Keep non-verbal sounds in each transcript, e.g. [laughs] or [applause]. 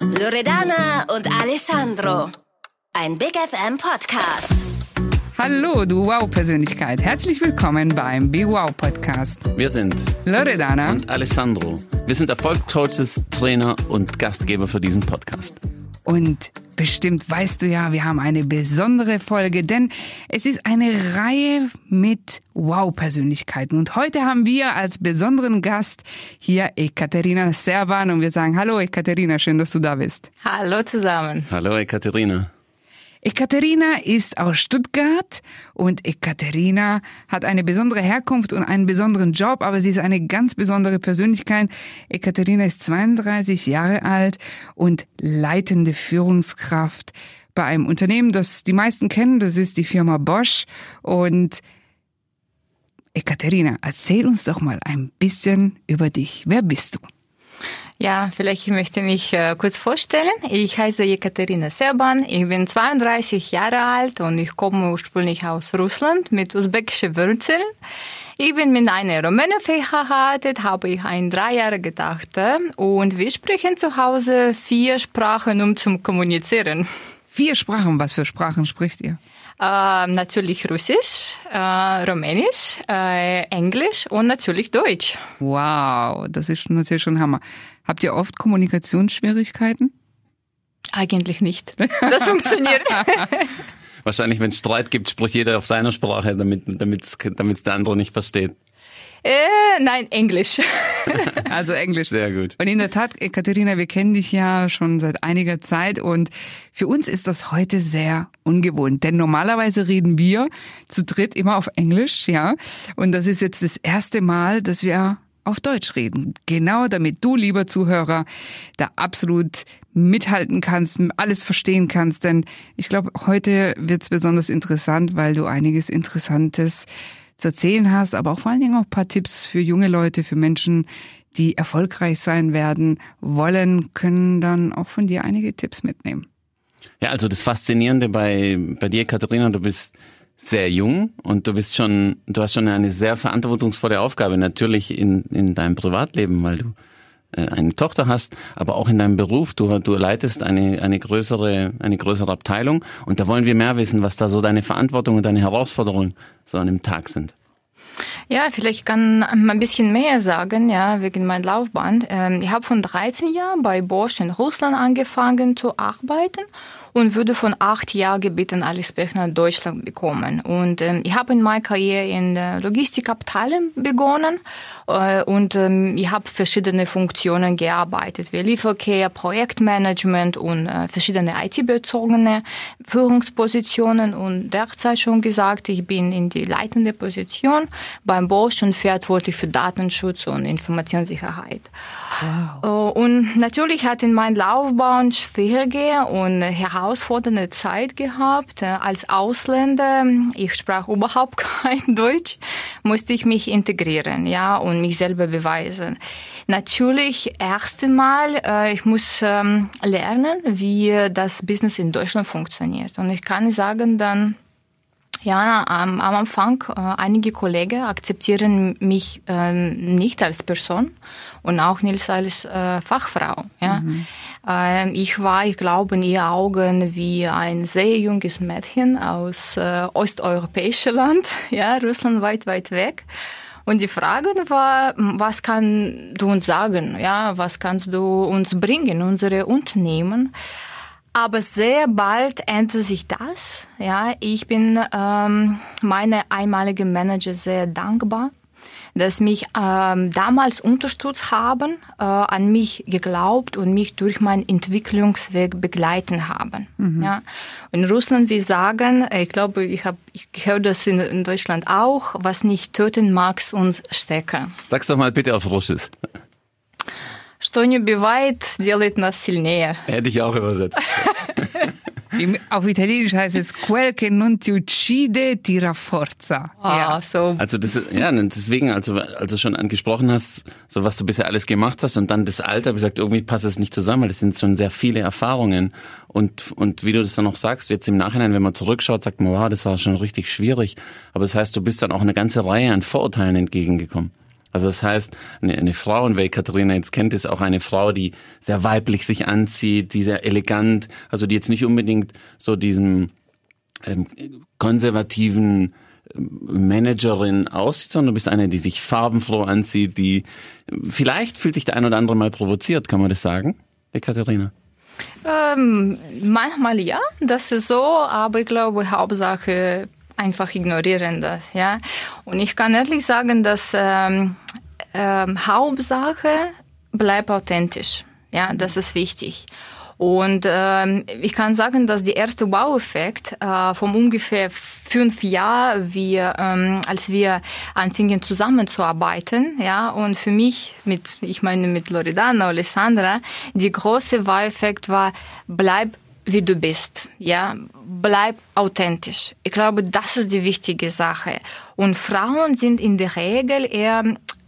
Loredana und Alessandro. Ein Big FM Podcast. Hallo, du Wow-Persönlichkeit. Herzlich willkommen beim Be Wow Podcast. Wir sind Loredana und Alessandro. Wir sind Erfolgscoaches, Trainer und Gastgeber für diesen Podcast. Und bestimmt weißt du ja, wir haben eine besondere Folge, denn es ist eine Reihe mit Wow-Persönlichkeiten. Und heute haben wir als besonderen Gast hier Ekaterina Serban und wir sagen Hallo Ekaterina, schön, dass du da bist. Hallo zusammen. Hallo Ekaterina. Ekaterina ist aus Stuttgart und Ekaterina hat eine besondere Herkunft und einen besonderen Job, aber sie ist eine ganz besondere Persönlichkeit. Ekaterina ist 32 Jahre alt und leitende Führungskraft bei einem Unternehmen, das die meisten kennen, das ist die Firma Bosch und Ekaterina, erzähl uns doch mal ein bisschen über dich. Wer bist du? Ja, vielleicht möchte ich mich äh, kurz vorstellen. Ich heiße Jekaterina Serban, ich bin 32 Jahre alt und ich komme ursprünglich aus Russland mit usbekischen Wurzeln. Ich bin mit einer Rumänin verheiratet, habe ich eine dreijährige Tochter und wir sprechen zu Hause vier Sprachen, um zu kommunizieren. Vier Sprachen, was für Sprachen spricht ihr? Äh, natürlich Russisch, äh, Rumänisch, äh, Englisch und natürlich Deutsch. Wow, das ist natürlich schon Hammer. Habt ihr oft Kommunikationsschwierigkeiten? Eigentlich nicht. Das funktioniert. [laughs] Wahrscheinlich, wenn es Streit gibt, spricht jeder auf seiner Sprache, damit damit damit der andere nicht versteht. Äh, nein, Englisch. [laughs] Also Englisch. Sehr gut. Und in der Tat, Katharina, wir kennen dich ja schon seit einiger Zeit und für uns ist das heute sehr ungewohnt, denn normalerweise reden wir zu dritt immer auf Englisch, ja. Und das ist jetzt das erste Mal, dass wir auf Deutsch reden. Genau damit du, lieber Zuhörer, da absolut mithalten kannst, alles verstehen kannst. Denn ich glaube, heute wird's besonders interessant, weil du einiges Interessantes zu erzählen hast, aber auch vor allen Dingen auch ein paar Tipps für junge Leute, für Menschen, die erfolgreich sein werden, wollen, können dann auch von dir einige Tipps mitnehmen. Ja, also das Faszinierende bei, bei dir, Katharina, du bist sehr jung und du bist schon, du hast schon eine sehr verantwortungsvolle Aufgabe, natürlich in, in deinem Privatleben, weil du äh, eine Tochter hast, aber auch in deinem Beruf. Du, du leitest eine, eine, größere, eine größere Abteilung und da wollen wir mehr wissen, was da so deine Verantwortung und deine Herausforderungen so an dem Tag sind. Ja, vielleicht kann man ein bisschen mehr sagen, ja, wegen meiner Laufbahn. Ähm, ich habe von 13 Jahren bei Bosch in Russland angefangen zu arbeiten und würde von acht Jahren gebeten, Alex Bechner Deutschland bekommen. Und ähm, ich habe in meiner Karriere in der Logistikabteilung begonnen äh, und ähm, ich habe verschiedene Funktionen gearbeitet, wie Lieferkehr, Projektmanagement und äh, verschiedene IT-bezogene Führungspositionen und derzeit schon gesagt, ich bin in die leitende Position beim Bosch und verantwortlich für Datenschutz und Informationssicherheit. Wow. Äh, und natürlich hat in meiner Laufbahn schwierige und herausfordernde Zeit gehabt. Äh, als Ausländer, ich sprach überhaupt [laughs] kein Deutsch, musste ich mich integrieren, ja, und mich selber beweisen. Natürlich, erste Mal, äh, ich muss ähm, lernen, wie das Business in Deutschland funktioniert. Und ich kann sagen dann, ja, am, am Anfang, äh, einige Kollegen akzeptieren mich äh, nicht als Person und auch nicht als äh, Fachfrau. Ja. Mhm. Ähm, ich war, ich glaube, in ihren Augen wie ein sehr junges Mädchen aus äh, osteuropäischem Land, [laughs] ja, Russland weit, weit weg. Und die Frage war, was kann du uns sagen? Ja, was kannst du uns bringen, unsere Unternehmen? Aber sehr bald ändert sich das. Ja, ich bin ähm, meine einmalige Manager sehr dankbar, dass mich ähm, damals unterstützt haben, äh, an mich geglaubt und mich durch meinen Entwicklungsweg begleiten haben. Mhm. Ja. In Russland wir sagen, ich glaube, ich habe, ich höre das in, in Deutschland auch, was nicht töten magst, uns stecken. Sag's doch mal bitte auf Russisch. Что не убивает, делает нас сильнее. Hätte ich auch übersetzt. [laughs] Auf Italienisch heißt es quel che non ti uccide tira forza. Ah, ja. so. Also das ja, deswegen, also als du schon angesprochen hast, so was du bisher alles gemacht hast und dann das Alter, wie gesagt, irgendwie passt es nicht zusammen, weil das sind schon sehr viele Erfahrungen und und wie du das dann noch sagst, jetzt im Nachhinein, wenn man zurückschaut, sagt man, wow, das war schon richtig schwierig, aber das heißt, du bist dann auch eine ganze Reihe an Vorurteilen entgegengekommen. Also das heißt, eine, eine Frau, und wer Katharina jetzt kennt, ist auch eine Frau, die sehr weiblich sich anzieht, die sehr elegant, also die jetzt nicht unbedingt so diesem ähm, konservativen ähm, Managerin aussieht, sondern du bist eine, die sich farbenfroh anzieht, die vielleicht fühlt sich der ein oder andere mal provoziert, kann man das sagen, Katharina? Ähm, manchmal ja, das ist so, aber ich glaube, Hauptsache einfach ignorieren das, ja. Und ich kann ehrlich sagen, dass ähm, ähm, Hauptsache bleibt authentisch, ja, das ist wichtig. Und ähm, ich kann sagen, dass der erste Wow-Effekt äh, von ungefähr fünf Jahren, wie, ähm, als wir anfingen zusammenzuarbeiten, ja, und für mich mit, ich meine mit Loredana, Alessandra, die große Wow-Effekt war, bleib wie du bist, ja, bleib authentisch. Ich glaube, das ist die wichtige Sache. Und Frauen sind in der Regel eher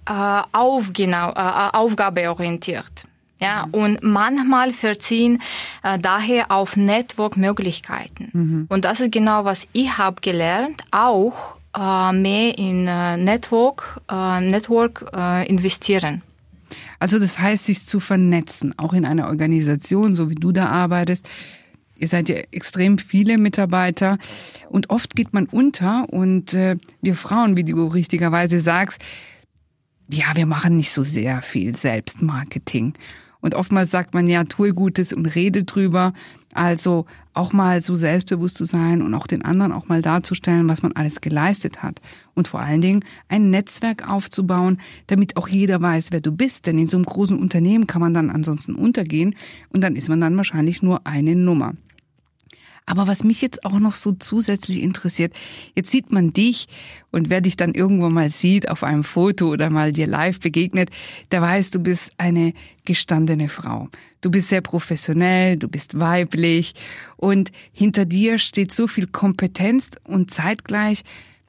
äh, aufgenau, äh, aufgabeorientiert. Ja, mhm. und manchmal verziehen äh, daher auf Network-Möglichkeiten. Mhm. Und das ist genau, was ich habe gelernt, auch äh, mehr in äh, Network, äh, Network äh, investieren. Also das heißt, sich zu vernetzen, auch in einer Organisation, so wie du da arbeitest. Ihr seid ja extrem viele Mitarbeiter und oft geht man unter und äh, wir Frauen, wie du richtigerweise sagst, ja, wir machen nicht so sehr viel Selbstmarketing. Und oftmals sagt man ja, tue Gutes und rede drüber. Also auch mal so selbstbewusst zu sein und auch den anderen auch mal darzustellen, was man alles geleistet hat. Und vor allen Dingen ein Netzwerk aufzubauen, damit auch jeder weiß, wer du bist. Denn in so einem großen Unternehmen kann man dann ansonsten untergehen und dann ist man dann wahrscheinlich nur eine Nummer. Aber was mich jetzt auch noch so zusätzlich interessiert, jetzt sieht man dich und wer dich dann irgendwo mal sieht auf einem Foto oder mal dir live begegnet, der weiß, du bist eine gestandene Frau. Du bist sehr professionell, du bist weiblich und hinter dir steht so viel Kompetenz und zeitgleich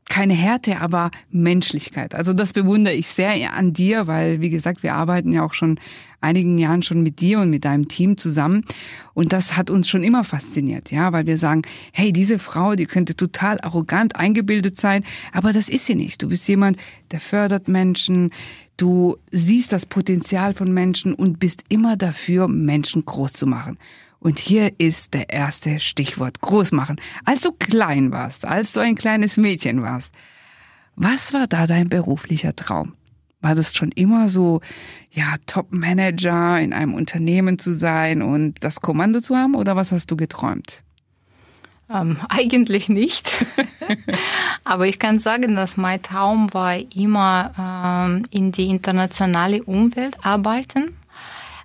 keine Härte, aber Menschlichkeit. Also das bewundere ich sehr an dir, weil, wie gesagt, wir arbeiten ja auch schon einigen Jahren schon mit dir und mit deinem Team zusammen. Und das hat uns schon immer fasziniert, ja, weil wir sagen, hey, diese Frau, die könnte total arrogant eingebildet sein, aber das ist sie nicht. Du bist jemand, der fördert Menschen, du siehst das Potenzial von Menschen und bist immer dafür, Menschen groß zu machen. Und hier ist der erste Stichwort groß machen. Als du klein warst, als du ein kleines Mädchen warst, was war da dein beruflicher Traum? War das schon immer so, ja, Top-Manager in einem Unternehmen zu sein und das Kommando zu haben oder was hast du geträumt? Ähm, [laughs] eigentlich nicht. [laughs] Aber ich kann sagen, dass mein Traum war immer ähm, in die internationale Umwelt arbeiten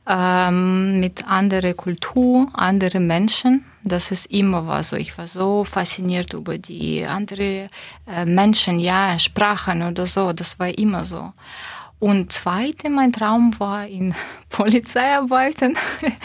ähm, mit anderer Kultur, andere Menschen. Das ist immer war so. Ich war so fasziniert über die andere äh, Menschen, ja, Sprachen oder so. Das war immer so. Und zweite, mein Traum war in [laughs] Polizei arbeiten.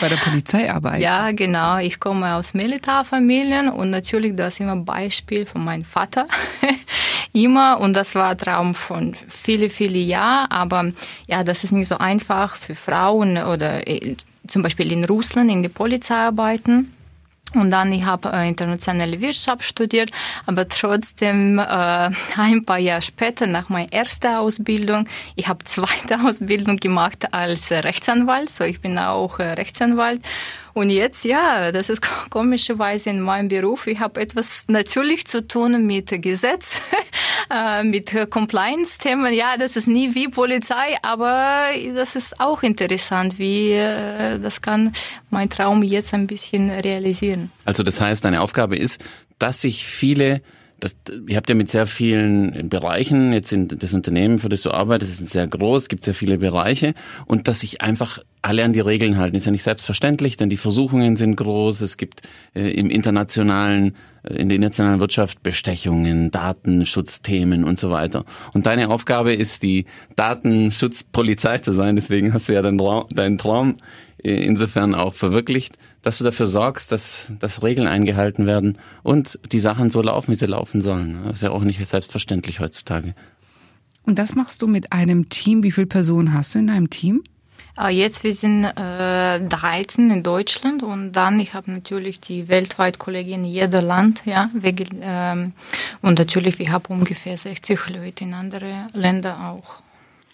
Bei der Polizei arbeiten? Ja, genau. Ich komme aus Militärfamilien und natürlich das ist immer Beispiel von meinem Vater. [laughs] immer und das war ein Traum von viele, viele Jahren. Aber ja, das ist nicht so einfach für Frauen oder äh, zum Beispiel in Russland in der Polizei arbeiten. Und dann, ich habe äh, internationale Wirtschaft studiert, aber trotzdem äh, [laughs] ein paar Jahre später, nach meiner ersten Ausbildung, ich habe [laughs] zweite Ausbildung gemacht als Rechtsanwalt, so ich bin auch äh, Rechtsanwalt und jetzt, ja, das ist komischerweise in meinem Beruf. Ich habe etwas natürlich zu tun mit Gesetz, [laughs] äh, mit Compliance-Themen. Ja, das ist nie wie Polizei, aber das ist auch interessant, wie äh, das kann mein Traum jetzt ein bisschen realisieren. Also das heißt, deine Aufgabe ist, dass sich viele das, ihr habt ja mit sehr vielen Bereichen, jetzt in das Unternehmen, für das du arbeitest, ist sehr groß, gibt sehr viele Bereiche. Und dass sich einfach alle an die Regeln halten, ist ja nicht selbstverständlich, denn die Versuchungen sind groß, es gibt äh, im internationalen, äh, in der internationalen Wirtschaft Bestechungen, Datenschutzthemen und so weiter. Und deine Aufgabe ist, die Datenschutzpolizei zu sein, deswegen hast du ja deinen Traum, deinen Traum insofern auch verwirklicht, dass du dafür sorgst, dass, dass Regeln eingehalten werden und die Sachen so laufen, wie sie laufen sollen. Das ist ja auch nicht selbstverständlich heutzutage. Und das machst du mit einem Team. Wie viele Personen hast du in deinem Team? Ah, jetzt wir sind äh, 13 in Deutschland und dann ich habe natürlich die weltweit Kollegin in jedem Land, ja, wegen, ähm, und natürlich wir haben ungefähr 60 Leute in andere Länder auch.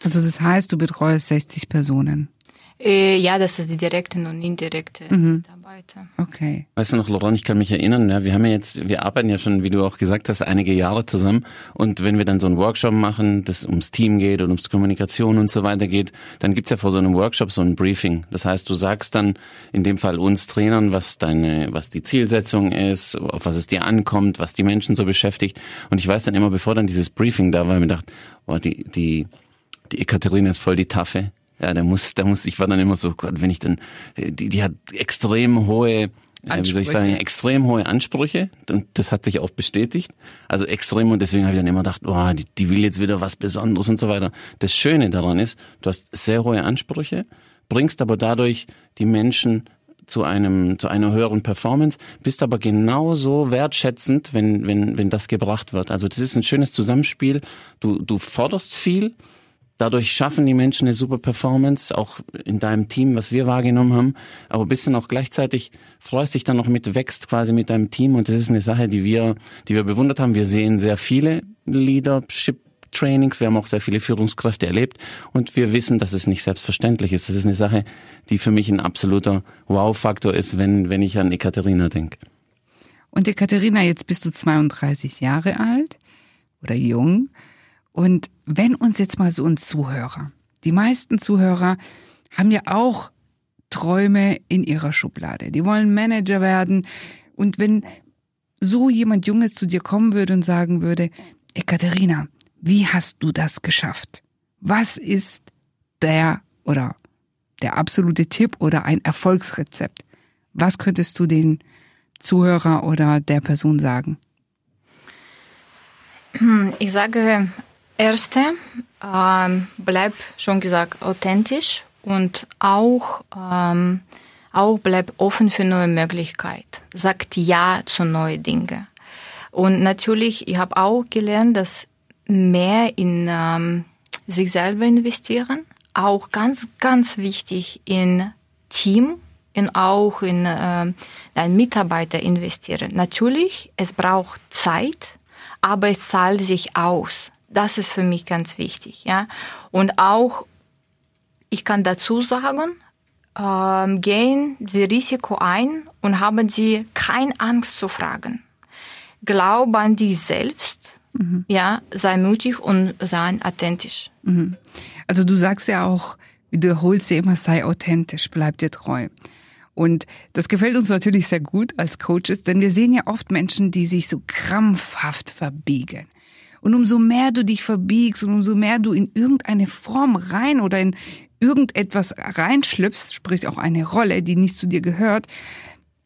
Also das heißt, du betreust 60 Personen. Äh, ja, das ist die direkten und indirekte mhm. Mitarbeiter. Okay. Weißt du noch, Laurent, ich kann mich erinnern, ja, wir haben ja jetzt, wir arbeiten ja schon, wie du auch gesagt hast, einige Jahre zusammen. Und wenn wir dann so einen Workshop machen, das ums Team geht und ums Kommunikation und so weiter geht, dann gibt's ja vor so einem Workshop so ein Briefing. Das heißt, du sagst dann in dem Fall uns Trainern, was deine, was die Zielsetzung ist, auf was es dir ankommt, was die Menschen so beschäftigt. Und ich weiß dann immer, bevor dann dieses Briefing da war, mir gedacht, oh, die, die, die Ekaterina ist voll die Taffe ja, da muss, da muss, ich war dann immer so, Gott, wenn ich dann, die, die hat extrem hohe, äh, wie soll ich sagen, extrem hohe Ansprüche und das hat sich auch bestätigt. Also extrem und deswegen habe ich dann immer gedacht, oh, die, die will jetzt wieder was Besonderes und so weiter. Das Schöne daran ist, du hast sehr hohe Ansprüche, bringst aber dadurch die Menschen zu einem zu einer höheren Performance, bist aber genauso wertschätzend, wenn wenn wenn das gebracht wird. Also das ist ein schönes Zusammenspiel. Du du forderst viel, Dadurch schaffen die Menschen eine super Performance, auch in deinem Team, was wir wahrgenommen haben. Aber bist dann auch gleichzeitig, freust dich dann noch mit, wächst quasi mit deinem Team. Und das ist eine Sache, die wir, die wir bewundert haben. Wir sehen sehr viele Leadership Trainings, wir haben auch sehr viele Führungskräfte erlebt und wir wissen, dass es nicht selbstverständlich ist. Das ist eine Sache, die für mich ein absoluter Wow-Faktor ist, wenn, wenn ich an Ekaterina denke. Und Ekaterina, jetzt bist du 32 Jahre alt oder jung. Und wenn uns jetzt mal so ein Zuhörer, die meisten Zuhörer haben ja auch Träume in ihrer Schublade. Die wollen Manager werden. Und wenn so jemand Junges zu dir kommen würde und sagen würde, Ekaterina, wie hast du das geschafft? Was ist der oder der absolute Tipp oder ein Erfolgsrezept? Was könntest du den Zuhörer oder der Person sagen? Ich sage, Erste, ähm, bleib schon gesagt authentisch und auch, ähm, auch bleib offen für neue Möglichkeiten. Sagt Ja zu neuen Dingen. Und natürlich, ich habe auch gelernt, dass mehr in ähm, sich selber investieren, auch ganz, ganz wichtig in Team, in auch in äh, einen Mitarbeiter investieren. Natürlich, es braucht Zeit, aber es zahlt sich aus. Das ist für mich ganz wichtig, ja. Und auch, ich kann dazu sagen, ähm, gehen Sie Risiko ein und haben Sie keine Angst zu fragen. Glaube an dich selbst, mhm. ja, sei mutig und sei authentisch. Mhm. Also du sagst ja auch, wiederholst ja immer, sei authentisch, bleib dir treu. Und das gefällt uns natürlich sehr gut als Coaches, denn wir sehen ja oft Menschen, die sich so krampfhaft verbiegen. Und umso mehr du dich verbiegst und umso mehr du in irgendeine Form rein oder in irgendetwas reinschlüpfst, sprich auch eine Rolle, die nicht zu dir gehört,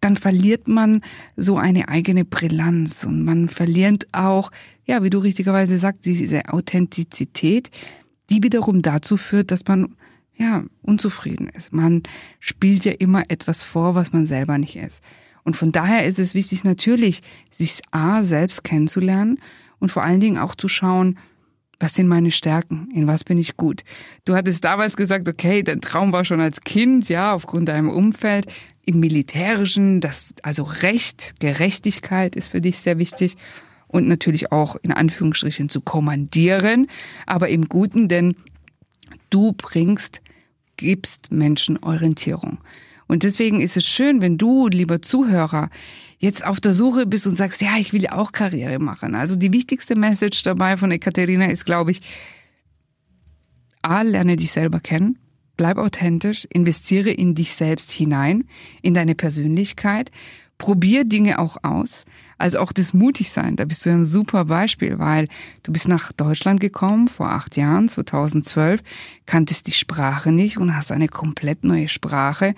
dann verliert man so eine eigene Brillanz und man verliert auch, ja, wie du richtigerweise sagst, diese Authentizität, die wiederum dazu führt, dass man ja unzufrieden ist. Man spielt ja immer etwas vor, was man selber nicht ist. Und von daher ist es wichtig, natürlich, sich A selbst kennenzulernen und vor allen Dingen auch zu schauen, was sind meine Stärken? In was bin ich gut? Du hattest damals gesagt, okay, dein Traum war schon als Kind, ja, aufgrund deinem Umfeld. Im Militärischen, das, also Recht, Gerechtigkeit ist für dich sehr wichtig. Und natürlich auch in Anführungsstrichen zu kommandieren, aber im Guten, denn du bringst, gibst Menschen Orientierung. Und deswegen ist es schön, wenn du, lieber Zuhörer, jetzt auf der Suche bist und sagst, ja, ich will auch Karriere machen. Also die wichtigste Message dabei von Ekaterina ist, glaube ich, A, lerne dich selber kennen, bleib authentisch, investiere in dich selbst hinein, in deine Persönlichkeit, probier Dinge auch aus. Also auch das Mutigsein, da bist du ein super Beispiel, weil du bist nach Deutschland gekommen vor acht Jahren, 2012, kanntest die Sprache nicht und hast eine komplett neue Sprache,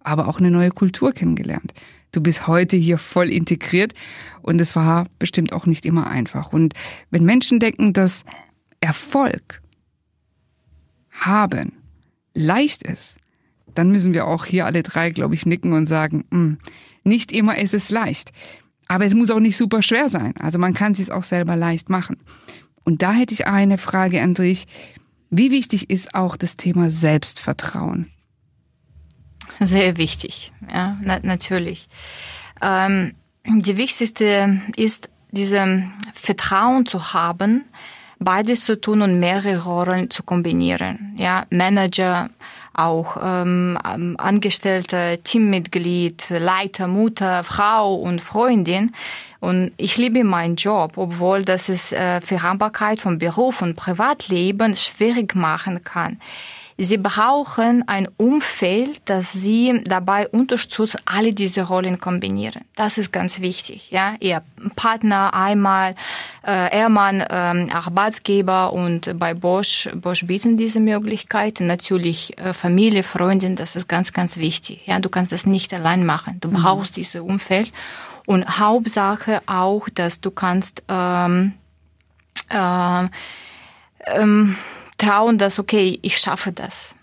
aber auch eine neue Kultur kennengelernt. Du bist heute hier voll integriert und es war bestimmt auch nicht immer einfach. Und wenn Menschen denken, dass Erfolg haben leicht ist, dann müssen wir auch hier alle drei, glaube ich, nicken und sagen, mh, hm, nicht immer ist es leicht. Aber es muss auch nicht super schwer sein. Also man kann es auch selber leicht machen. Und da hätte ich eine Frage an dich. Wie wichtig ist auch das Thema Selbstvertrauen? Sehr wichtig, ja, na, natürlich. Ähm, die wichtigste ist, diese Vertrauen zu haben, beides zu tun und mehrere Rollen zu kombinieren. Ja, Manager, auch ähm, Angestellte, Teammitglied, Leiter, Mutter, Frau und Freundin. Und ich liebe meinen Job, obwohl das es äh, Vereinbarkeit von Beruf und Privatleben schwierig machen kann. Sie brauchen ein Umfeld, das sie dabei unterstützt, alle diese Rollen kombinieren. Das ist ganz wichtig. Ja, ihr Partner einmal, äh, Ehemann, ähm, Arbeitsgeber und bei Bosch, Bosch bieten diese Möglichkeit. Natürlich äh, Familie, Freundin, das ist ganz, ganz wichtig. Ja, du kannst das nicht allein machen. Du mhm. brauchst mhm. dieses Umfeld. Und Hauptsache auch, dass du kannst ähm, äh, ähm, trauen, dass, okay, ich schaffe das.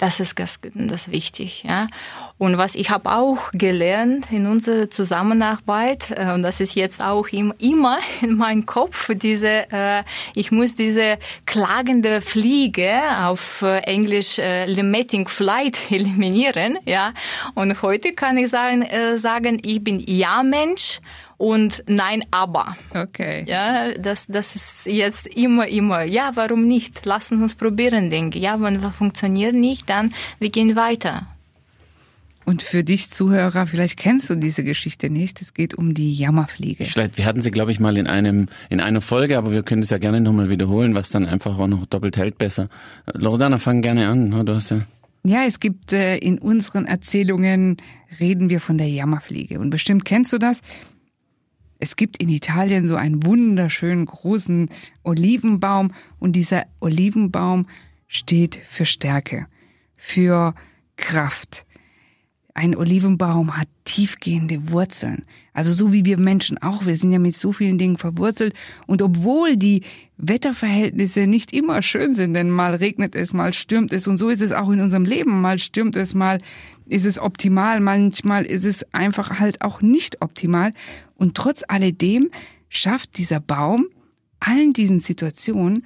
Das ist das, das wichtig, ja. Und was ich habe auch gelernt in unserer Zusammenarbeit äh, und das ist jetzt auch immer [laughs] in meinem Kopf diese, äh, ich muss diese klagende Fliege auf äh, Englisch limiting flight [laughs] eliminieren, ja. Und heute kann ich sagen, sagen, ich bin Ja Mensch und nein, aber. Okay. Ja, das, das ist jetzt immer, immer, ja, warum nicht? Lassen uns probieren, denke ich. Ja, wenn was funktioniert nicht, dann wir gehen weiter. Und für dich Zuhörer, vielleicht kennst du diese Geschichte nicht. Es geht um die Jammerfliege. Vielleicht, wir hatten sie, glaube ich, mal in einem, in einer Folge, aber wir können es ja gerne nochmal wiederholen, was dann einfach auch noch doppelt hält besser. Loredana, fang gerne an. Du hast ja ja, es gibt äh, in unseren Erzählungen reden wir von der Jammerfliege und bestimmt kennst du das. Es gibt in Italien so einen wunderschönen großen Olivenbaum und dieser Olivenbaum steht für Stärke, für Kraft. Ein Olivenbaum hat tiefgehende Wurzeln. Also so wie wir Menschen auch. Wir sind ja mit so vielen Dingen verwurzelt. Und obwohl die Wetterverhältnisse nicht immer schön sind, denn mal regnet es, mal stürmt es. Und so ist es auch in unserem Leben. Mal stürmt es, mal ist es optimal. Manchmal ist es einfach halt auch nicht optimal. Und trotz alledem schafft dieser Baum allen diesen Situationen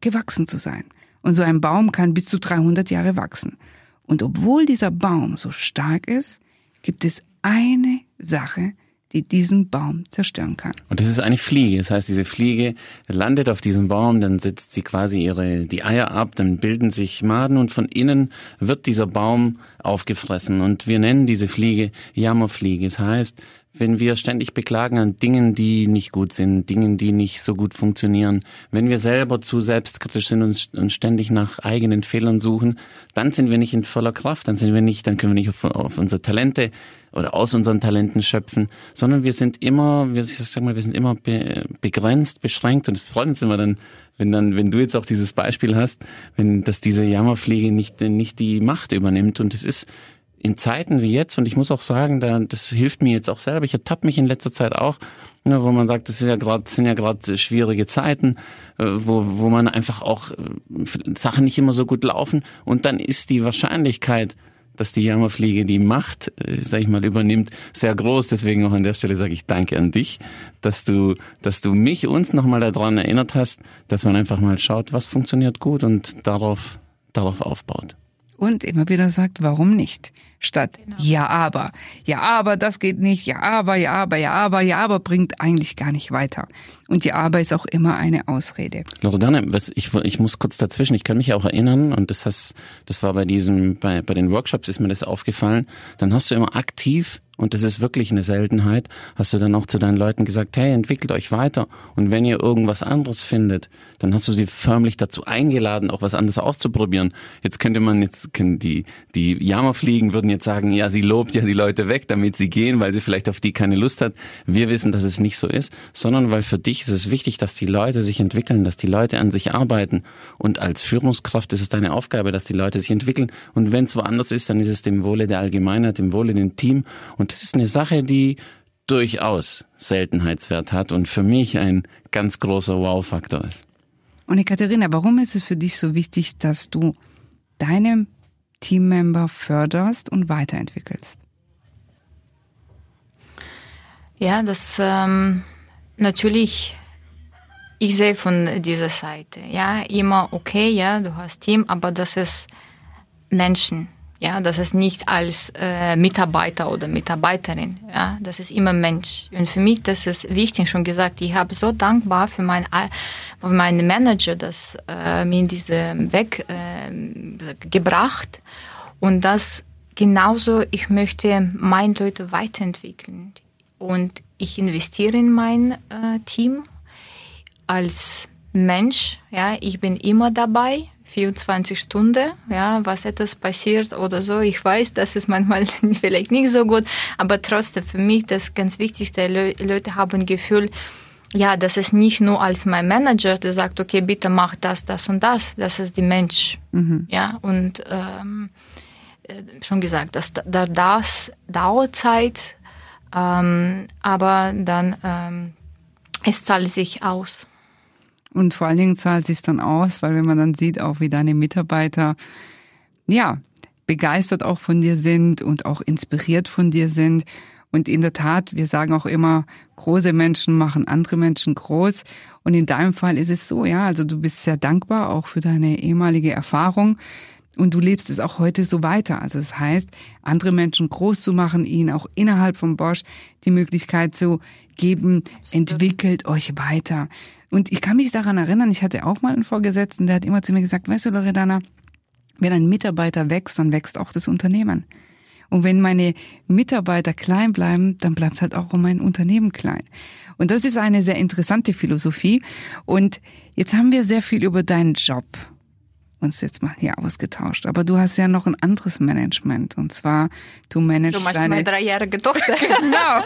gewachsen zu sein. Und so ein Baum kann bis zu 300 Jahre wachsen. Und obwohl dieser Baum so stark ist, gibt es eine Sache, die diesen Baum zerstören kann. Und das ist eine Fliege. Das heißt, diese Fliege landet auf diesem Baum, dann setzt sie quasi ihre, die Eier ab, dann bilden sich Maden und von innen wird dieser Baum aufgefressen. Und wir nennen diese Fliege Jammerfliege. Das heißt, wenn wir ständig beklagen an Dingen, die nicht gut sind, Dingen, die nicht so gut funktionieren, wenn wir selber zu selbstkritisch sind und, ständig nach eigenen Fehlern suchen, dann sind wir nicht in voller Kraft, dann sind wir nicht, dann können wir nicht auf, auf unsere Talente oder aus unseren Talenten schöpfen, sondern wir sind immer, wir, sag mal, wir sind immer be, begrenzt, beschränkt und es freut uns immer dann, wenn dann, wenn du jetzt auch dieses Beispiel hast, wenn, dass diese Jammerfliege nicht, nicht die Macht übernimmt und es ist in Zeiten wie jetzt, und ich muss auch sagen, da, das hilft mir jetzt auch selber, ich ertappe mich in letzter Zeit auch, ne, wo man sagt, das ist ja grad, sind ja gerade schwierige Zeiten, äh, wo, wo man einfach auch äh, Sachen nicht immer so gut laufen und dann ist die Wahrscheinlichkeit, dass die Jammerfliege die Macht, äh, sag ich mal, übernimmt, sehr groß. Deswegen auch an der Stelle sage ich Danke an dich, dass du, dass du mich, uns nochmal daran erinnert hast, dass man einfach mal schaut, was funktioniert gut und darauf, darauf aufbaut und immer wieder sagt, warum nicht? Statt genau. ja aber, ja aber, das geht nicht, ja aber, ja aber, ja aber, ja aber bringt eigentlich gar nicht weiter. Und ja aber ist auch immer eine Ausrede. Loredane, was ich, ich muss kurz dazwischen, ich kann mich auch erinnern und das hast, das war bei diesem, bei, bei den Workshops ist mir das aufgefallen, dann hast du immer aktiv und das ist wirklich eine Seltenheit, hast du dann auch zu deinen Leuten gesagt, hey, entwickelt euch weiter. Und wenn ihr irgendwas anderes findet, dann hast du sie förmlich dazu eingeladen, auch was anderes auszuprobieren. Jetzt könnte man jetzt, die, die Jammerfliegen würden jetzt sagen, ja, sie lobt ja die Leute weg, damit sie gehen, weil sie vielleicht auf die keine Lust hat. Wir wissen, dass es nicht so ist, sondern weil für dich ist es wichtig, dass die Leute sich entwickeln, dass die Leute an sich arbeiten. Und als Führungskraft ist es deine Aufgabe, dass die Leute sich entwickeln. Und wenn es woanders ist, dann ist es dem Wohle der Allgemeinheit, dem Wohle dem Team. Und und das ist eine Sache, die durchaus Seltenheitswert hat und für mich ein ganz großer Wow-Faktor ist. Und Katharina, warum ist es für dich so wichtig, dass du deine Teammember förderst und weiterentwickelst? Ja, das ähm, natürlich, ich sehe von dieser Seite, ja, immer okay, ja, du hast Team, aber das ist Menschen, Ja, das ist nicht als äh, Mitarbeiter oder Mitarbeiterin. Ja, das ist immer Mensch. Und für mich, das ist wichtig, schon gesagt, ich habe so dankbar für mein, für meinen Manager, das äh, mir in diesen Weg äh, gebracht. Und das genauso, ich möchte meine Leute weiterentwickeln. Und ich investiere in mein äh, Team als Mensch. Ja, ich bin immer dabei 24 Stunden, ja, was etwas passiert oder so. Ich weiß, das ist manchmal [laughs] vielleicht nicht so gut, aber trotzdem für mich das ganz Wichtigste, Le Leute haben ein Gefühl, ja, das ist nicht nur als mein Manager, der sagt, okay, bitte mach das, das und das, das ist die Mensch, mhm. ja, und ähm, äh, schon gesagt, das, das, das dauert Zeit, ähm, aber dann ähm, es zahlt sich aus. Und vor allen Dingen zahlt sich dann aus, weil wenn man dann sieht, auch wie deine Mitarbeiter, ja, begeistert auch von dir sind und auch inspiriert von dir sind. Und in der Tat, wir sagen auch immer, große Menschen machen andere Menschen groß. Und in deinem Fall ist es so, ja, also du bist sehr dankbar auch für deine ehemalige Erfahrung. Und du lebst es auch heute so weiter. Also das heißt, andere Menschen groß zu machen, ihnen auch innerhalb von Bosch die Möglichkeit zu geben, entwickelt euch weiter. Und ich kann mich daran erinnern, ich hatte auch mal einen Vorgesetzten, der hat immer zu mir gesagt, weißt du, Loredana, wenn ein Mitarbeiter wächst, dann wächst auch das Unternehmen. Und wenn meine Mitarbeiter klein bleiben, dann bleibt halt auch mein Unternehmen klein. Und das ist eine sehr interessante Philosophie. Und jetzt haben wir sehr viel über deinen Job uns jetzt mal hier ausgetauscht. Aber du hast ja noch ein anderes Management. Und zwar, du managst du machst deine... meine dreijährige Tochter. [laughs] genau.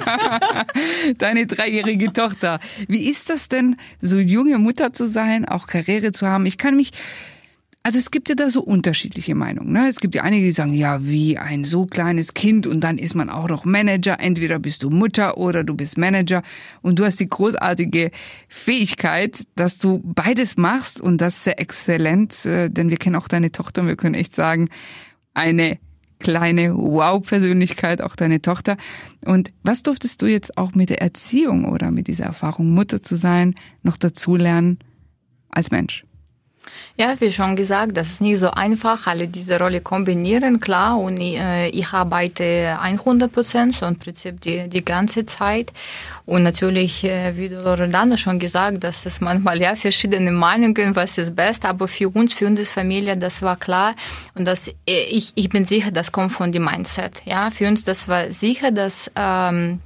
[laughs] Deine dreijährige Tochter. Wie ist das denn, so junge Mutter zu sein, auch Karriere zu haben? Ich kann mich also es gibt ja da so unterschiedliche Meinungen. Ne? Es gibt ja einige, die sagen, ja, wie ein so kleines Kind und dann ist man auch noch Manager. Entweder bist du Mutter oder du bist Manager und du hast die großartige Fähigkeit, dass du beides machst und das sehr exzellent, äh, denn wir kennen auch deine Tochter und wir können echt sagen, eine kleine Wow-Persönlichkeit, auch deine Tochter. Und was durftest du jetzt auch mit der Erziehung oder mit dieser Erfahrung, Mutter zu sein, noch dazulernen als Mensch? Ja, wie schon gesagt, das ist nicht so einfach, alle diese Rolle kombinieren, klar. Und äh, ich arbeite 100 Prozent, so im Prinzip die, die ganze Zeit. Und natürlich, äh, wie Loredana schon gesagt, dass es manchmal ja verschiedene Meinungen, was ist best. Aber für uns, für unsere Familie, das war klar. Und das, äh, ich, ich bin sicher, das kommt von dem Mindset. Ja, für uns, das war sicher, dass ähm,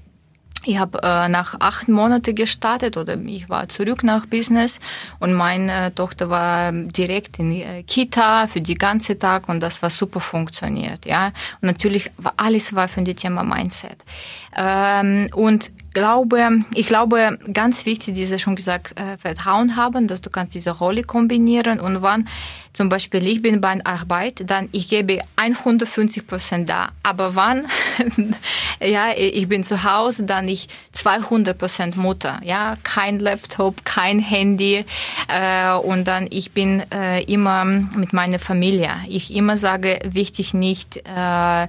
ich habe äh, nach acht Monaten gestartet oder ich war zurück nach Business und meine Tochter war direkt in äh, Kita für die ganze Tag und das war super funktioniert, ja. Und natürlich war alles war von dem Thema Mindset. Ähm, und glaube, ich glaube, ganz wichtig, diese schon gesagt, äh, Vertrauen haben, dass du kannst diese Rolle kombinieren und wann zum Beispiel ich bin bei Arbeit, dann ich gebe 150 Prozent da. Aber wann, [laughs] ja, ich bin zu Hause, dann ich 200 Prozent Mutter, ja, kein Laptop, kein Handy äh, und dann ich bin äh, immer mit meiner Familie. Ich immer sage, wichtig nicht äh,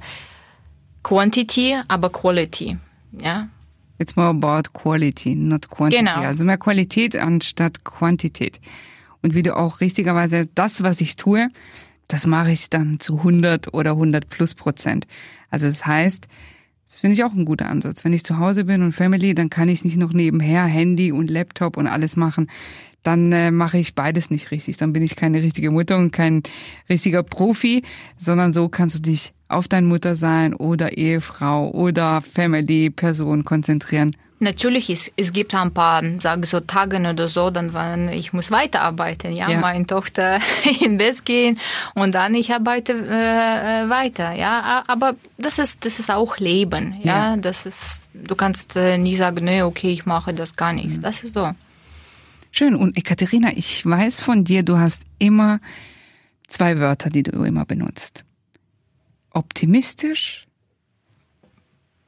Quantity, aber Quality, ja. It's more about quality, not quantity. Genau. Also mehr Qualität anstatt Quantität. Und wie du auch richtigerweise das, was ich tue, das mache ich dann zu 100 oder 100 plus Prozent. Also das heißt, das finde ich auch ein guter Ansatz. Wenn ich zu Hause bin und Family, dann kann ich nicht noch nebenher Handy und Laptop und alles machen. Dann äh, mache ich beides nicht richtig. Dann bin ich keine richtige Mutter und kein richtiger Profi, sondern so kannst du dich auf deine Mutter sein oder Ehefrau oder Family-Person konzentrieren. Natürlich, es, es gibt ein paar, sage so Tage oder so, dann wann ich muss weiterarbeiten, ja, ja. meine Tochter [laughs] in Bett gehen und dann ich arbeite äh, weiter, ja, aber das ist das ist auch Leben, ja, ja. das ist, du kannst äh, nie sagen, nee, okay, ich mache das gar nicht, das ist so. Schön und Ekaterina, ich weiß von dir, du hast immer zwei Wörter, die du immer benutzt optimistisch.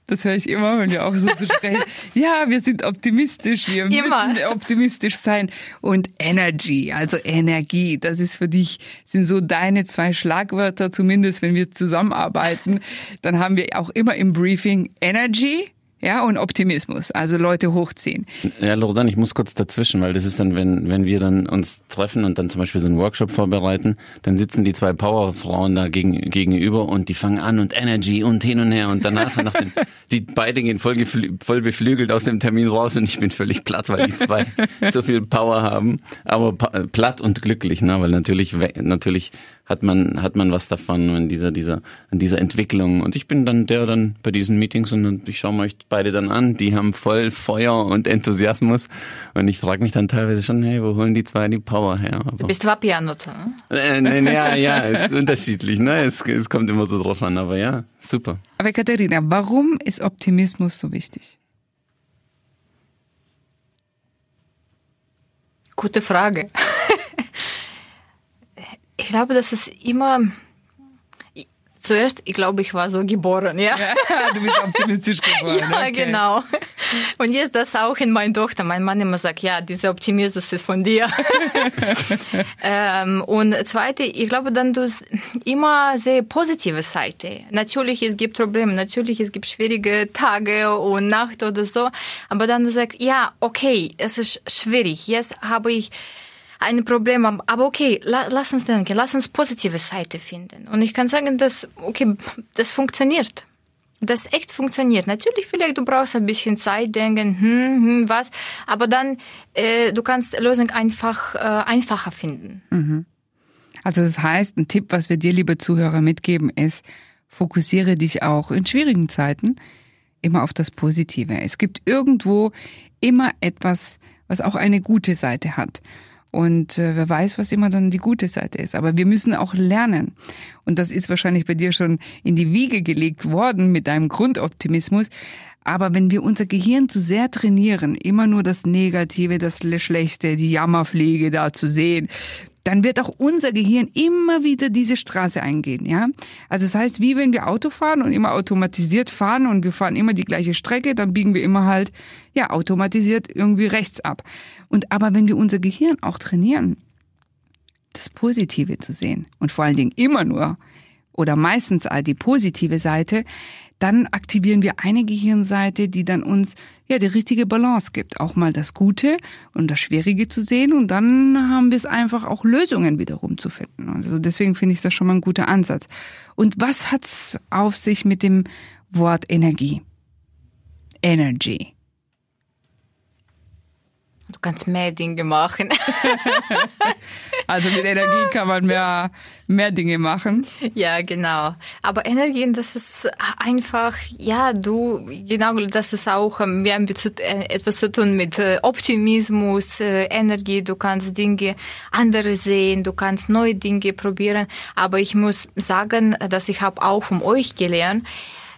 Das höre ich immer, wenn wir auch so sprechen. [laughs] ja, wir sind optimistisch, wir immer. müssen optimistisch sein. Und Energy, also Energie, das ist für dich, sind so deine zwei Schlagwörter, zumindest wenn wir zusammenarbeiten. Dann haben wir auch immer im Briefing Energy ja, und Optimismus, also Leute hochziehen. Ja, Loredana, ich muss kurz dazwischen, weil das ist dann, wenn, wenn wir dann uns treffen und dann zum Beispiel so einen Workshop vorbereiten, dann sitzen die zwei Powerfrauen da gegen, gegenüber und die fangen an und Energy und hin und her und danach, nach den, [laughs] die beide gehen voll, voll beflügelt aus dem Termin raus und ich bin völlig platt, weil die zwei [laughs] so viel Power haben, aber platt und glücklich, ne, weil natürlich, natürlich hat man, hat man was davon an dieser, dieser, an dieser Entwicklung. Und ich bin dann der dann bei diesen Meetings und ich schaue mir euch beide dann an. Die haben voll Feuer und Enthusiasmus. Und ich frage mich dann teilweise schon, hey, wo holen die zwei die Power her? Aber, du bist Vapianote, ne? Äh, nee, ja, ja, ist unterschiedlich, ne? Es, es kommt immer so drauf an, aber ja, super. Aber Katharina, warum ist Optimismus so wichtig? Gute Frage. Ich glaube, das ist immer zuerst, ich glaube, ich war so geboren, ja. ja [laughs] du bist optimistisch geboren. [laughs] ja, okay. genau. Und jetzt das auch in meiner Tochter. Mein Mann immer sagt, ja, dieser Optimismus ist von dir. [laughs] ähm, und zweite, ich glaube, dann du immer sehr positive Seite. Natürlich, es gibt Probleme, natürlich, es gibt schwierige Tage und Nacht oder so. Aber dann du sagst, ja, okay, es ist schwierig. Jetzt habe ich ein Problem haben. Aber okay, la, lass uns denken, lass uns positive Seite finden. Und ich kann sagen, dass, okay, das funktioniert. Das echt funktioniert. Natürlich, vielleicht du brauchst ein bisschen Zeit, denken, hm, hm, was, aber dann, äh, du kannst Lösung einfach, äh, einfacher finden. Mhm. Also das heißt, ein Tipp, was wir dir, liebe Zuhörer, mitgeben, ist, fokussiere dich auch in schwierigen Zeiten immer auf das Positive. Es gibt irgendwo immer etwas, was auch eine gute Seite hat. Und äh, wer weiß, was immer dann die gute Seite ist. Aber wir müssen auch lernen. Und das ist wahrscheinlich bei dir schon in die Wiege gelegt worden mit deinem Grundoptimismus. Aber wenn wir unser Gehirn zu sehr trainieren, immer nur das Negative, das Schlechte, die Jammerpflege da zu sehen, dann wird auch unser Gehirn immer wieder diese Straße eingehen, ja? Also das heißt, wie wenn wir Auto fahren und immer automatisiert fahren und wir fahren immer die gleiche Strecke, dann biegen wir immer halt, ja, automatisiert irgendwie rechts ab. Und aber wenn wir unser Gehirn auch trainieren, das Positive zu sehen und vor allen Dingen immer nur oder meistens all die positive Seite, dann aktivieren wir eine Gehirnseite, die dann uns ja die richtige Balance gibt, auch mal das Gute und das Schwierige zu sehen und dann haben wir es einfach auch Lösungen wiederum zu finden. Also deswegen finde ich das schon mal ein guter Ansatz. Und was hat's auf sich mit dem Wort Energie? Energy. Du kannst mehr Dinge machen. [laughs] also mit Energie [laughs] kann man mehr, mehr Dinge machen. Ja, genau. Aber Energie, das ist einfach, ja, du, genau, das ist auch, ähm, wir haben äh, etwas zu tun mit äh, Optimismus, äh, Energie. Du kannst Dinge andere sehen, du kannst neue Dinge probieren. Aber ich muss sagen, dass ich habe auch von euch gelernt,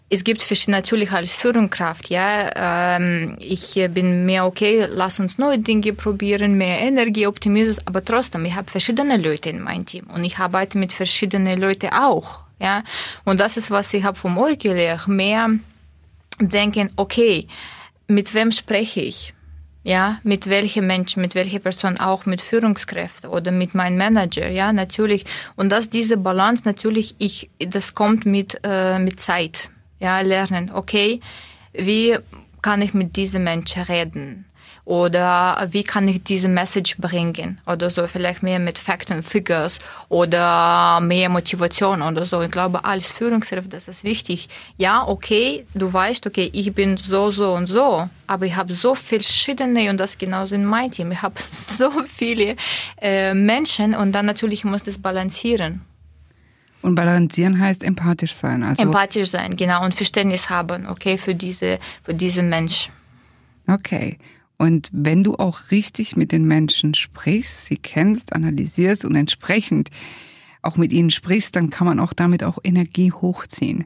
es gibt verschiedene, natürlich als Führungskraft, ja, ähm, ich bin mehr okay, lass uns neue Dinge probieren, mehr Energie, Optimismus, aber trotzdem, ich habe verschiedene Leute in meinem Team und ich arbeite mit verschiedenen Leuten auch, ja, und das ist, was ich habe von euch gelernt, mehr denken, okay, mit wem spreche ich? Ja, mit welchen Menschen, mit welcher Person, auch mit Führungskräften oder mit meinem Manager, ja, natürlich. Und dass diese Balance natürlich, ich, das kommt mit, äh, mit Zeit ja, lernen, okay, wie kann ich mit diesem Menschen reden? Oder wie kann ich diese Message bringen? Oder so, vielleicht mehr mit Facts and Figures oder mehr Motivation oder so. Ich glaube, als Führungskraft, das ist wichtig. Ja, okay, du weißt, okay, ich bin so, so und so, aber ich habe so verschiedene und das genauso in meinem Team. Ich habe [laughs] so viele äh, Menschen und dann natürlich muss das balancieren. Und balancieren heißt empathisch sein. Also empathisch sein, genau. Und Verständnis haben, okay, für diese, für diesen Mensch. Okay. Und wenn du auch richtig mit den Menschen sprichst, sie kennst, analysierst und entsprechend auch mit ihnen sprichst, dann kann man auch damit auch Energie hochziehen.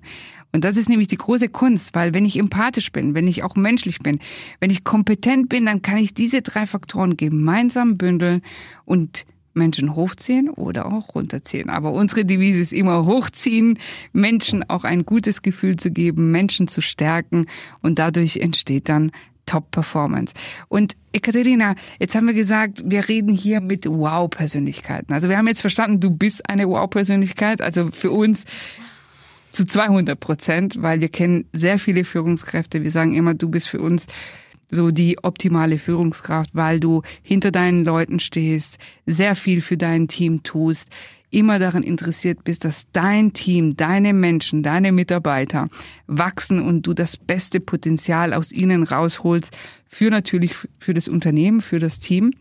Und das ist nämlich die große Kunst, weil wenn ich empathisch bin, wenn ich auch menschlich bin, wenn ich kompetent bin, dann kann ich diese drei Faktoren gemeinsam bündeln und Menschen hochziehen oder auch runterziehen. Aber unsere Devise ist immer hochziehen, Menschen auch ein gutes Gefühl zu geben, Menschen zu stärken und dadurch entsteht dann Top-Performance. Und Ekaterina, jetzt haben wir gesagt, wir reden hier mit Wow-Persönlichkeiten. Also wir haben jetzt verstanden, du bist eine Wow-Persönlichkeit. Also für uns zu 200 Prozent, weil wir kennen sehr viele Führungskräfte. Wir sagen immer, du bist für uns so die optimale Führungskraft, weil du hinter deinen Leuten stehst, sehr viel für dein Team tust, immer daran interessiert bist, dass dein Team, deine Menschen, deine Mitarbeiter wachsen und du das beste Potenzial aus ihnen rausholst für natürlich für das Unternehmen, für das Team.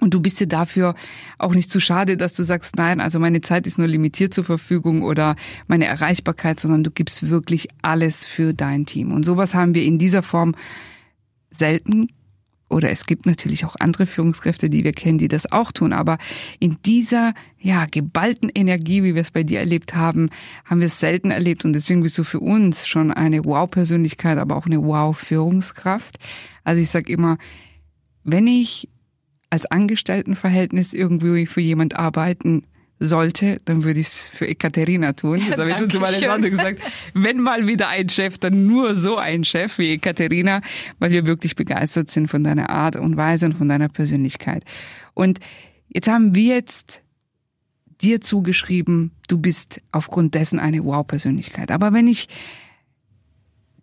Und du bist dir dafür auch nicht zu schade, dass du sagst, nein, also meine Zeit ist nur limitiert zur Verfügung oder meine Erreichbarkeit, sondern du gibst wirklich alles für dein Team. Und sowas haben wir in dieser Form selten oder es gibt natürlich auch andere Führungskräfte, die wir kennen, die das auch tun. Aber in dieser, ja, geballten Energie, wie wir es bei dir erlebt haben, haben wir es selten erlebt. Und deswegen bist du für uns schon eine Wow-Persönlichkeit, aber auch eine Wow-Führungskraft. Also ich sage immer, wenn ich als Angestelltenverhältnis irgendwie für jemand arbeiten sollte, dann würde ich es für Ekaterina tun. Das habe ich schon zu Alessandro gesagt. Wenn mal wieder ein Chef, dann nur so ein Chef wie Ekaterina, weil wir wirklich begeistert sind von deiner Art und Weise und von deiner Persönlichkeit. Und jetzt haben wir jetzt dir zugeschrieben, du bist aufgrund dessen eine Wow-Persönlichkeit. Aber wenn ich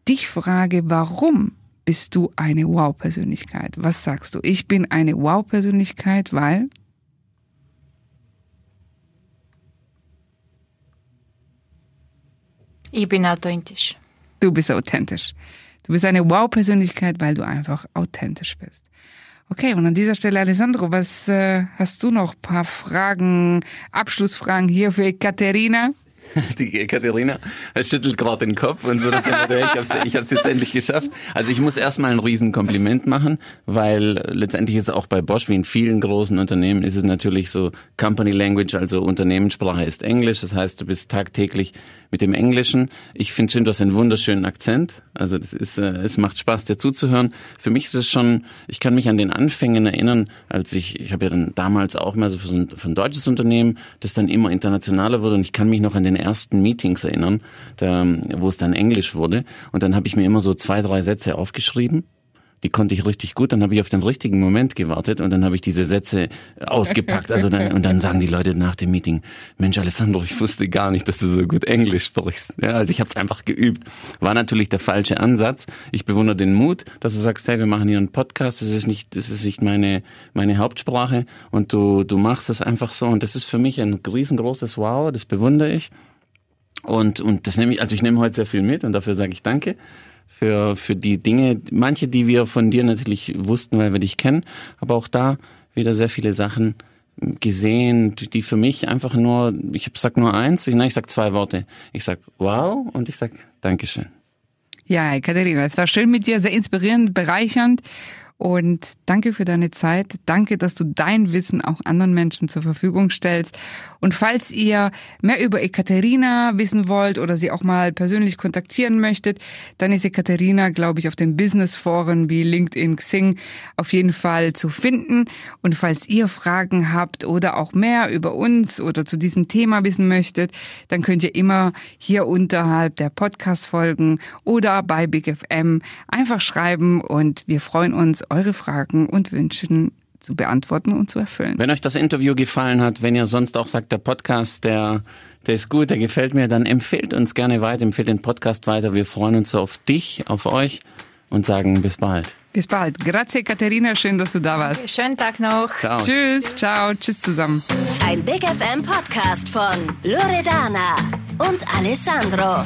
dich frage, warum bist du eine Wow-Persönlichkeit? Was sagst du? Ich bin eine Wow-Persönlichkeit, weil Ich bin authentisch. Du bist authentisch. Du bist eine Wow-Persönlichkeit, weil du einfach authentisch bist. Okay, und an dieser Stelle, Alessandro, was äh, hast du noch? Paar Fragen, Abschlussfragen hier für Katharina? [laughs] Die Katharina schüttelt gerade den Kopf und so, ich habe es jetzt endlich geschafft. Also ich muss erstmal ein Riesenkompliment machen, weil letztendlich ist es auch bei Bosch, wie in vielen großen Unternehmen, ist es natürlich so Company Language, also Unternehmenssprache ist Englisch. Das heißt, du bist tagtäglich mit dem Englischen. Ich finde schön, du hast einen wunderschönen Akzent. Also das ist, äh, es macht Spaß, dir zuzuhören. Für mich ist es schon, ich kann mich an den Anfängen erinnern, als ich, ich habe ja dann damals auch mal so für ein, für ein deutsches Unternehmen, das dann immer internationaler wurde und ich kann mich noch an den ersten Meetings erinnern, da, wo es dann Englisch wurde. Und dann habe ich mir immer so zwei, drei Sätze aufgeschrieben die konnte ich richtig gut. Dann habe ich auf den richtigen Moment gewartet und dann habe ich diese Sätze ausgepackt. Also dann, und dann sagen die Leute nach dem Meeting, Mensch, Alessandro, ich wusste gar nicht, dass du so gut Englisch sprichst. Ja, also ich habe es einfach geübt. War natürlich der falsche Ansatz. Ich bewundere den Mut, dass du sagst, hey, wir machen hier einen Podcast. Das ist nicht, das ist nicht meine meine Hauptsprache und du du machst es einfach so. Und das ist für mich ein riesengroßes Wow. Das bewundere ich. Und und das nehme ich, also ich nehme heute sehr viel mit und dafür sage ich Danke für, für die Dinge, manche, die wir von dir natürlich wussten, weil wir dich kennen, aber auch da wieder sehr viele Sachen gesehen, die für mich einfach nur, ich sag nur eins, ich, nein, ich sag zwei Worte. Ich sag wow und ich sag Dankeschön. Ja, Katharina, es war schön mit dir, sehr inspirierend, bereichernd und danke für deine Zeit. Danke, dass du dein Wissen auch anderen Menschen zur Verfügung stellst. Und falls ihr mehr über Ekaterina wissen wollt oder sie auch mal persönlich kontaktieren möchtet, dann ist Ekaterina, glaube ich, auf den Businessforen wie LinkedIn, Xing auf jeden Fall zu finden. Und falls ihr Fragen habt oder auch mehr über uns oder zu diesem Thema wissen möchtet, dann könnt ihr immer hier unterhalb der Podcast-Folgen oder bei Big FM einfach schreiben und wir freuen uns eure Fragen und Wünschen zu beantworten und zu erfüllen. Wenn euch das Interview gefallen hat, wenn ihr sonst auch sagt, der Podcast, der, der ist gut, der gefällt mir, dann empfehlt uns gerne weiter, empfehlt den Podcast weiter. Wir freuen uns auf dich, auf euch und sagen bis bald. Bis bald. Grazie, Katharina. Schön, dass du da warst. Schönen Tag noch. Ciao. Tschüss. Ciao. Tschüss zusammen. Ein Big FM Podcast von Loredana und Alessandro.